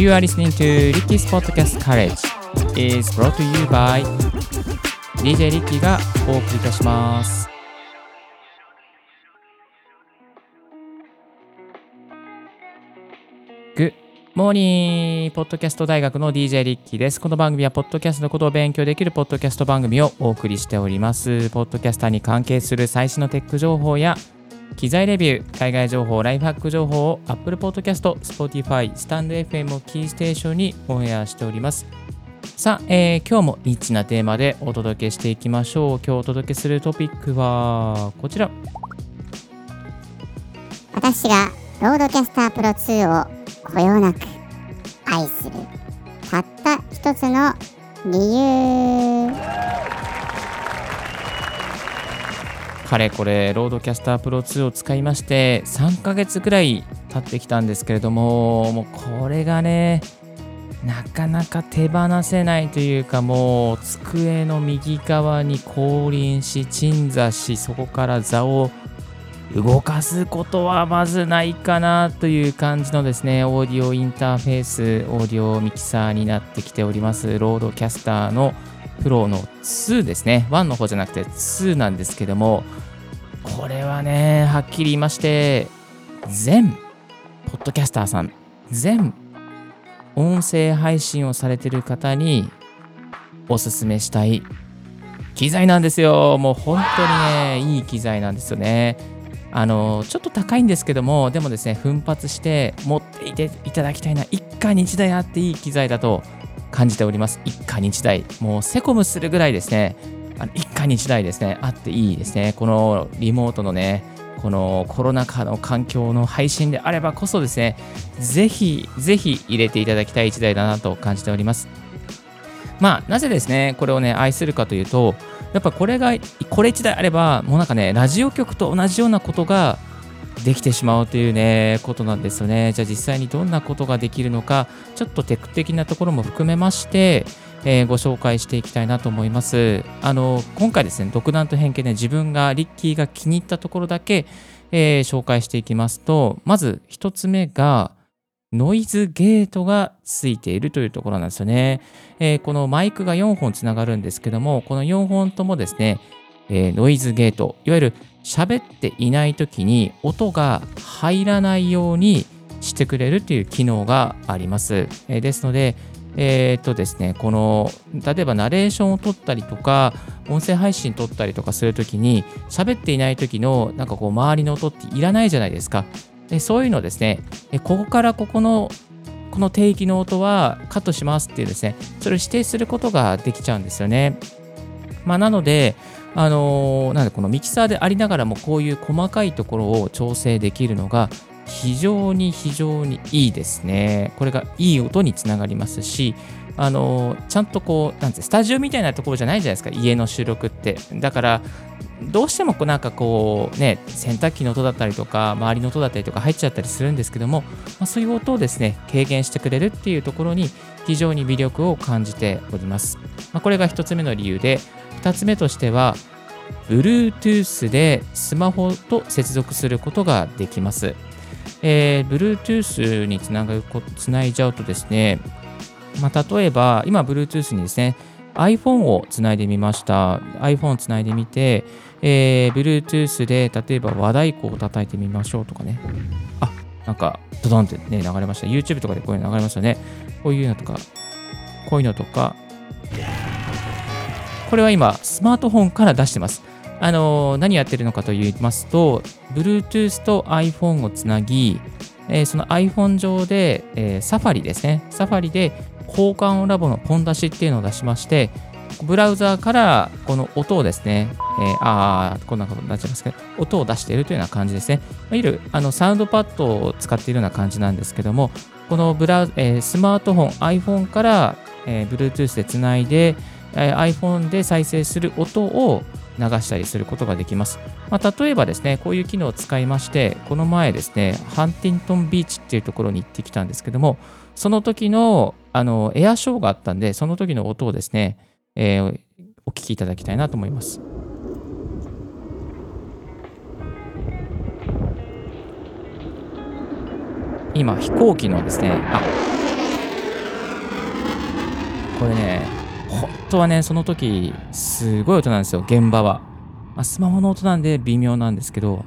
You are listening to Ricky's Podcast College is brought to you by DJ リッキーがお送りいたします。Good morning! ポッドキャスト大学の DJ リッキーです。この番組はポッドキャストのことを勉強できるポッドキャスト番組をお送りしております。ポッドキャスターに関係する最新のテック情報や機材レビュー、海外情報、ライフハック情報を Apple Podcast、Spotify、スタンド FM をキーステーションにオンエアしております。さあ、えー今日もニッチなテーマでお届けしていきましょう。今日お届けするトピックはこちら。私が RODECaster Pro 2をこよなく愛するたった一つの理由かれこれ RODECaster Pro 2を使いまして3ヶ月くらい経ってきたんですけれどももうこれがねなかなか手放せないというかもう机の右側に降臨し鎮座しそこから座を動かすことはまずないかなという感じのですねオーディオインターフェースオーディオミキサーになってきておりますロードキャスターのプロの2ですね。1の方じゃなくて2なんですけどもこれはねはっきり言いまして全ポッドキャスターさん全音声配信をされてる方におすすめしたい機材なんですよ。もう本当にねいい機材なんですよね。あのちょっと高いんですけどもでもですね奮発して持っていていただきたいな一家に一台あっていい機材だと感じております。一家に一台。もうセコムするぐらいですね。あの一家に一台ですね。あっていいですね。このリモートのねこのコロナ禍の環境の配信であればこそですね。ぜひぜひ入れていただきたい一台だなと感じております。まあなぜですねこれをね愛するかというとやっぱこれがこれ一台あればもうなんかねラジオ局と同じようなことができてしまうというねことなんですよねじゃあ実際にどんなことができるのかちょっとテク的なところも含めまして、えーご紹介していきたいなと思いますあの今回ですね独断と偏見で自分がリッキーが気に入ったところだけ、えー紹介していきますとまず一つ目がノイズゲートがついているというところなんですよね。えーこのマイクが4本つながるんですけども、この4本ともですね、えーノイズゲート、いわゆる喋っていない時に音が入らないようにしてくれるという機能があります。えーですので、えーっとですね、この例えばナレーションを取ったりとか、音声配信取ったりとかするときに、喋っていない時のなんかこう周りの音っていらないじゃないですか。でそういうのですね、ここからここのこの定域の音はカットしますっていうですね、それを指定することができちゃうんですよね。まあ、なので、あのーなんでこのミキサーでありながらもこういう細かいところを調整できるのが非常に非常にいいですね。これがいい音につながりますし、あのーちゃんとこう、なんてスタジオみたいなところじゃないじゃないですか、家の収録って。だから、どうしてもなんかこうね、洗濯機の音だったりとか、周りの音だったりとか入っちゃったりするんですけども、まあ、そういう音をですね、軽減してくれるっていうところに非常に魅力を感じております。まあ、これが一つ目の理由で、二つ目としては、Bluetooth でスマホと接続することができます。えー Bluetooth につながるこつないじゃうとですね、まあ、例えば、今 Bluetooth にですね、iPhone をつないでみました。iPhone をつないでみて、えー Bluetooth で例えば和太鼓を叩いてみましょうとかね。あ、なんか、ドドンってね、流れました。YouTube とかでこういうの流れましたね。こういうのとか、こういうのとか、これは今、スマートフォンから出してます。あのー何やってるのかと言いますと、Bluetooth と iPhone をつなぎ、えーその iPhone 上で、えー、サファリですね。サファリで交換音ラボのポン出しっていうのを出しまして、ブラウザーからこの音をですね、えーあーこんなことになっちゃいますけど、音を出しているというような感じですね。いわゆるあのサウンドパッドを使っているような感じなんですけども、このブラウえースマートフォン、iPhone から、えー Bluetooth でつないで、え iPhone で再生する音を流したりすることができます。まあ、例えばですね、こういう機能を使いまして、この前ですね、ハンティントンビーチっていうところに行ってきたんですけども、その時のあのエアショーがあったんで、その時の音をですね、えーお聞きいただきたいなと思います。今、飛行機のですね、あこれね、本当はね、その時、すごい音なんですよ、現場は。まあ、スマホの音なんで微妙なんですけど、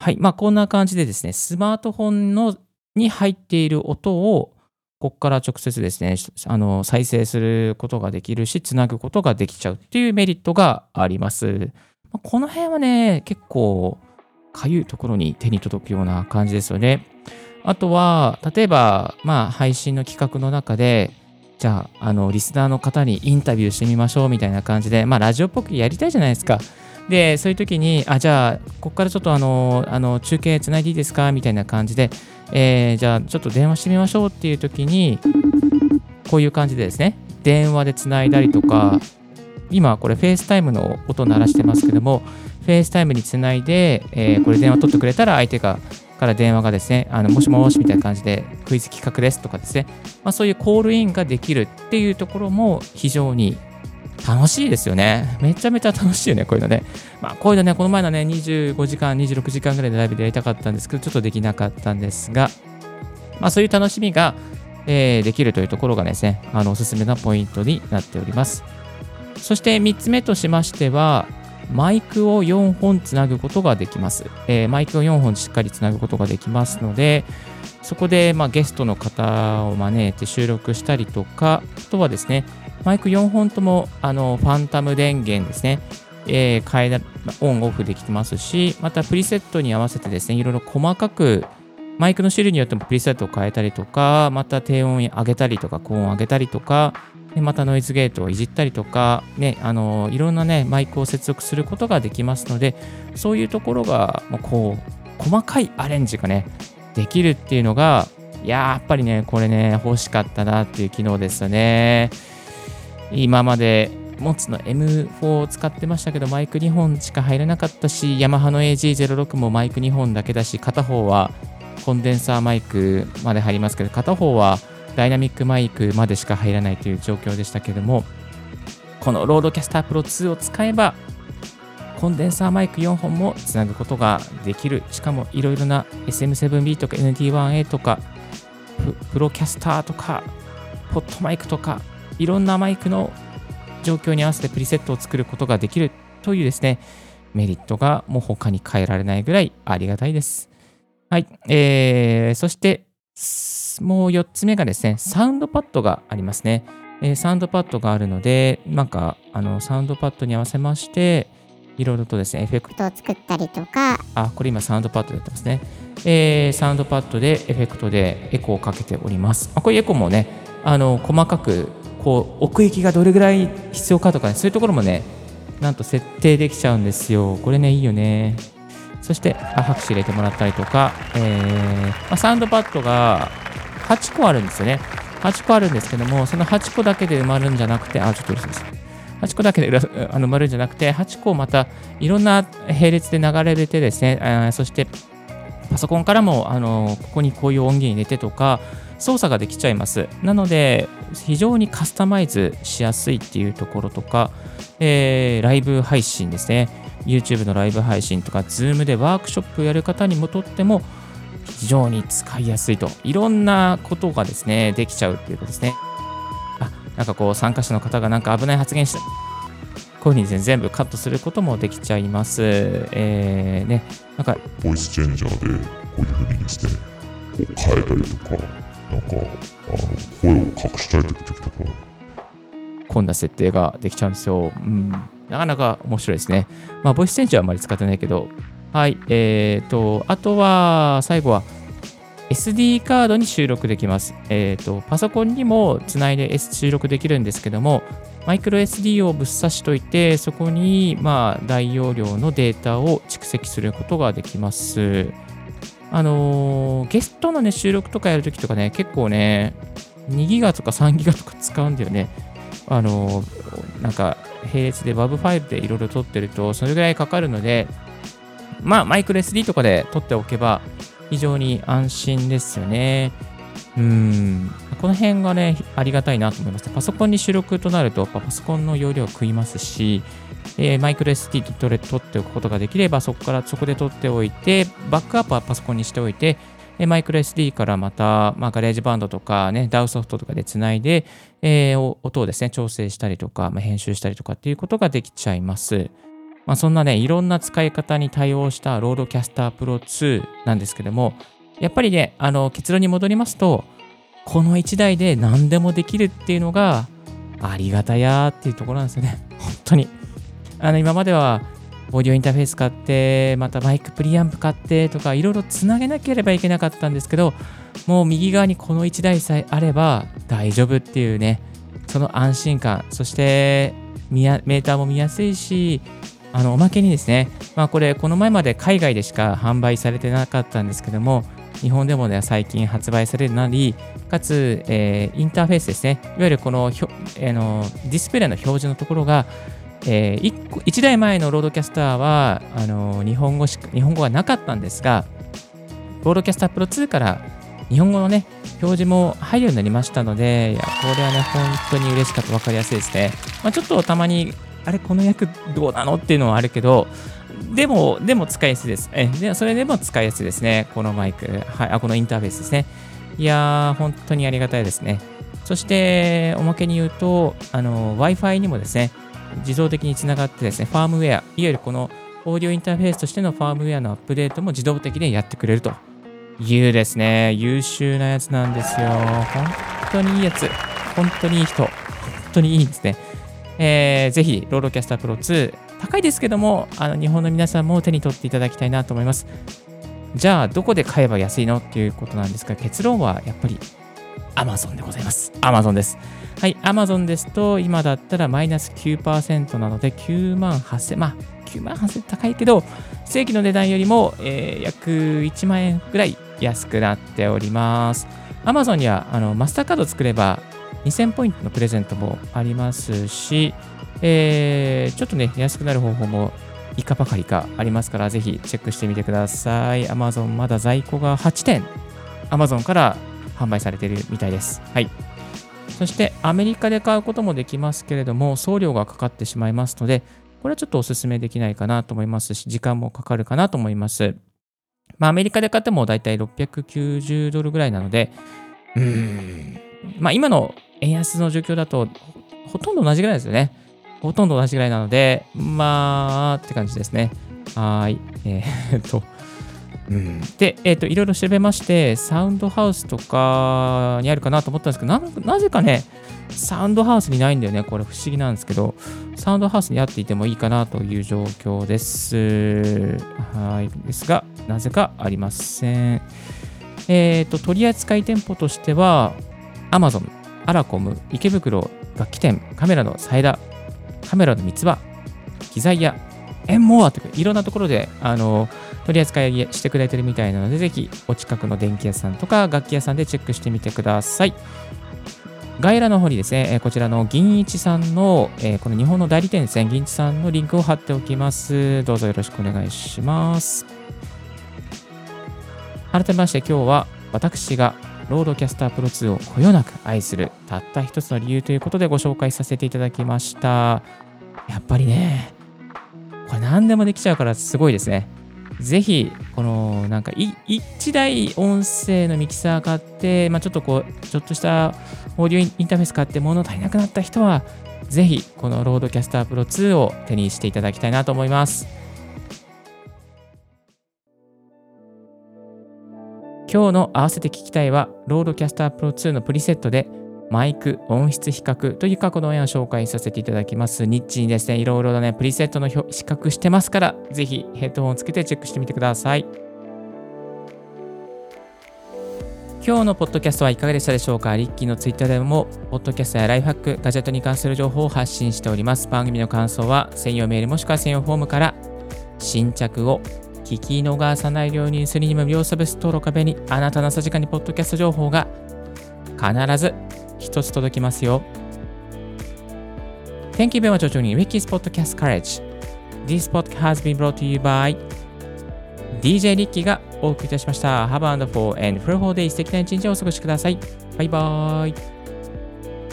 はい。まあ、こんな感じでですね、スマートフォンのに入っている音を、ここから直接ですね、あの再生することができるし、つなぐことができちゃうっていうメリットがあります。この辺はね、結構、かゆいところに手に届くような感じですよね。あとは、例えば、まあ、配信の企画の中で、じゃあ、あの、リスナーの方にインタビューしてみましょうみたいな感じで、まあ、ラジオっぽくやりたいじゃないですか。で、そういう時に、あ、じゃあ、ここからちょっとあの、あの中継つないでいいですか？みたいな感じで、えー、じゃあ、ちょっと電話してみましょうっていう時に、こういう感じでですね、電話でつないだりとか、今、これ、 FaceTime の音鳴らしてますけども、 FaceTime につないで、えー、これ電話取ってくれたら、相手が、から電話がですね、あのもしもしみたいな感じで、クイズ企画ですとかですね、まあ、そういうコールインができるっていうところも非常に楽しいですよね。めちゃめちゃ楽しいよね、こういうのね。まあ、こういうのね、この前のね、25時間、26時間ぐらいでライブでやりたかったんですけど、ちょっとできなかったんですが、まあ、そういう楽しみが、えー、できるというところがですね、あの、おすすめなポイントになっております。そして3つ目としましては、マイクを4本つなぐことができます。えー、マイクを4本しっかりつなぐことができますので、そこで、まあ、ゲストの方を招いて収録したりとか、あとはですね、マイク4本ともあのファンタム電源ですね、えー、変えオンオフできてますし、またプリセットに合わせてですね、いろいろ細かくマイクの種類によってもプリセットを変えたりとか、また低音上げたりとか、高音上げたりとか、でまたノイズゲートをいじったりとか、ね、あのいろんなね、マイクを接続することができますので、そういうところが、もうこう、細かいアレンジがね、できるっていうのが、やっぱりね、これね、欲しかったなっていう機能ですよね。今までモツの M4 を使ってましたけど、マイク2本しか入らなかったし、ヤマハの AG06 もマイク2本だけだし、片方はコンデンサーマイクまで入りますけど、片方はダイナミックマイクまでしか入らないという状況でしたけれども、この RODECaster Pro 2を使えば、コンデンサーマイク4本もつなぐことができる。しかもいろいろな SM7B とか NT1A とか、 Procaster とか、 PodMic とか、いろんなマイクの状況に合わせてプリセットを作ることができるというですね、メリットがもう他に変えられないぐらいありがたいです。はい。えー、そして、もう4つ目がですね、サウンドパッドがありますね。えー、サウンドパッドがあるので、なんか、あの、サウンドパッドに合わせまして、いろいろとですね、エフェクトを作ったりとか、あ、これ今サウンドパッドでやってますね。えー、サウンドパッドでエフェクトでエコーをかけております。あこれエコーもね、あの、細かくこう奥行きがどれぐらい必要かとかねそういうところもねなんと設定できちゃうんですよこれねいいよねそしてあ拍手入れてもらったりとか、えーまあ、サウンドパッドが8個あるんですよね8個あるんですけどもその8個だけで埋まるんじゃなくてあちょっと嬉しいです8個だけであの埋まるんじゃなくて8個またいろんな並列で流れてですねあそしてパソコンからもあのここにこういう音源入れてとか操作ができちゃいます。なので、非常にカスタマイズしやすいっていうところとか、えー、ライブ配信ですね。YouTube のライブ配信とか、Zoom でワークショップをやる方にもとっても、非常に使いやすいと。いろんなことがですね、できちゃうっていうことですね。あ、なんかこう、参加者の方がなんか危ない発言した。こういうふうにですね、全部カットすることもできちゃいます。えー、ね、なんか、ボイスチェンジャーでこういうふうにですね、こう変えたりとか、なんか、あの、声を隠したい時とか。こんな設定ができちゃうんですよ。うん。なかなか面白いですね。まあ、ボイスチェンジはあまり使ってないけど、はい。えっ、ー、と、あとは、最後は、SD カードに収録できます。えっ、ー、と、パソコンにもつないで S 収録できるんですけども、マイクロ SD をぶっ刺しといて、そこに、まあ、大容量のデータを蓄積することができます。あのー、ゲストのね、収録とかやるときとかね、結構ね、2ギガとか3ギガとか使うんだよね。あのー、なんか、並列で WAV ファイルでいろいろ撮ってると、それぐらいかかるので、まあ、マイクロ SD とかで撮っておけば、非常に安心ですよね。うん、この辺がね、ありがたいなと思います。パソコンに収録となると、パソコンの容量を食いますし、えー、マイクロ SD で取っておくことができれば、そこからそこで取っておいて、バックアップはパソコンにしておいて、でマイクロ SD からまた、まあ、 GarageBand とかね、DAW ソフトとかでつないで、えー音をですね、調整したりとか、まあ、編集したりとかっていうことができちゃいます。まあ、そんなね、いろんな使い方に対応した RODECaster Pro 2なんですけども、やっぱりね、あの結論に戻りますと、この1台で何でもできるっていうのがありがたやーっていうところなんですよね。本当に。あの今まではオーディオインターフェース買って、またマイクプリアンプ買ってとか、いろいろつなげなければいけなかったんですけど、もう右側にこの1台さえあれば大丈夫っていうね、その安心感、そしてメーターも見やすいし、あのおまけにですね、まあ、これ、この前まで海外でしか販売されてなかったんですけども、日本でもね、最近発売されるなり、かつ、えーインターフェースですね、いわゆるこのひょ、えーのディスプレイの表示のところが、え 1, 個1台前の RODECaster はあの日本語しか日本語がなかったんですが、 RODECaster Pro 2から日本語のね、表示も入るようになりましたので、いやこれはね、本当に嬉しかった、分かりやすいですね。まあ、ちょっとたまに、あれ、この訳どうなの？っていうのはあるけど、でも、でも使いやすいです。えでそれでも使いやすいですね。このマイク、はい、あこのインターフェースですね。いやー、本当にありがたいですね。そして、おまけに言うと、あの Wi-Fi にもですね、自動的につながってですね、ファームウェア、いわゆるこのオーディオインターフェースとしてのファームウェアのアップデートも自動的でやってくれるというですね、優秀なやつなんですよ。本当にいいやつ。本当にいい人。本当にいいですね。えーぜひ、 RODECaster Pro 2、高いですけども、あの日本の皆さんも手に取っていただきたいなと思います。じゃあ、どこで買えば安いのっていうことなんですが、結論はやっぱり Amazon でございます。Amazon です。はい、Amazon ですと、今だったらマイナス9%なので、9万8000、まあ、9万8000高いけど、正規の値段よりも、えー約1万円ぐらい安くなっております。Amazon にはあのマスターカード作れば2000ポイントのプレゼントもありますし、えーちょっとね、安くなる方法もいかばかりかありますから、ぜひチェックしてみてください。Amazon まだ在庫が8点、Amazon から販売されているみたいです。はい。そしてアメリカで買うこともできますけれども、送料がかかってしまいますので、これはちょっとお勧めできないかなと思いますし、時間もかかるかなと思います。まあ、アメリカで買ってもだいたい690ドルぐらいなので、うーん、まあ、今の円安の状況だと、ほほとんど同じぐらいですよね。ほとんど同じぐらいなので、まあ、って感じですね。はーい。えー っと、うん、で、えーっと、いろいろ調べまして、サウンドハウスとかにあるかなと思ったんですけど、ななぜかね、サウンドハウスにないんだよね。これ不思議なんですけど、サウンドハウスにあっていてもいいかなという状況です。はい。ですが、なぜかありません。えっ、と、取扱店舗としては、Amazon、アラコム、池袋、楽器店、カメラのサイダ、カメラの三つ葉、機材屋、エンモアといういろんなところであの取り扱いしてくれてるみたいなので、ぜひお近くの電気屋さんとか楽器屋さんでチェックしてみてください。概要欄の方にですね、こちらの銀一さんの、この日本の代理店ですね、銀一さんのリンクを貼っておきます。どうぞよろしくお願いします。改めまして今日は私が RODECaster Pro 2をこよなく愛するたった一つの理由ということでご紹介させていただきました。やっぱりね、これ何でもできちゃうからすごいですね。ぜひ、このなんか1台音声のミキサー買って、まあ、ちょっとこう、ちょっとしたオーディオインターフェース買って物足りなくなった人は、ぜひこの RODECaster Pro 2を手にしていただきたいなと思います。今日の合わせて聞きたいは、ロードキャスタープロ2のプリセットで、マイク、音質比較という過去の絵を紹介させていただきます。ニッチにですね、いろいろなね、プリセットの比較してますから、ぜひヘッドホンをつけてチェックしてみてください。今日のポッドキャストはいかがでしたでしょうか？ビッキーのツイッターでも、ポッドキャストやライフハック、ガジェットに関する情報を発信しております。番組の感想は、専用メールもしくは専用フォームから、新着を聞き逃さないようにするにも無料サービス登録壁にあなたの朝時間にポッドキャスト情報が必ず一つ届きますよ。Thank you very much for joining Wikis Podcast College. This podcast has been brought to you by DJ リッキーがお送りいたしました。Have a wonderful and fruitful day 素敵な一日をお過ごしください。バイバイ。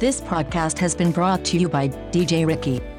This podcast has been brought to you by DJ Ricky.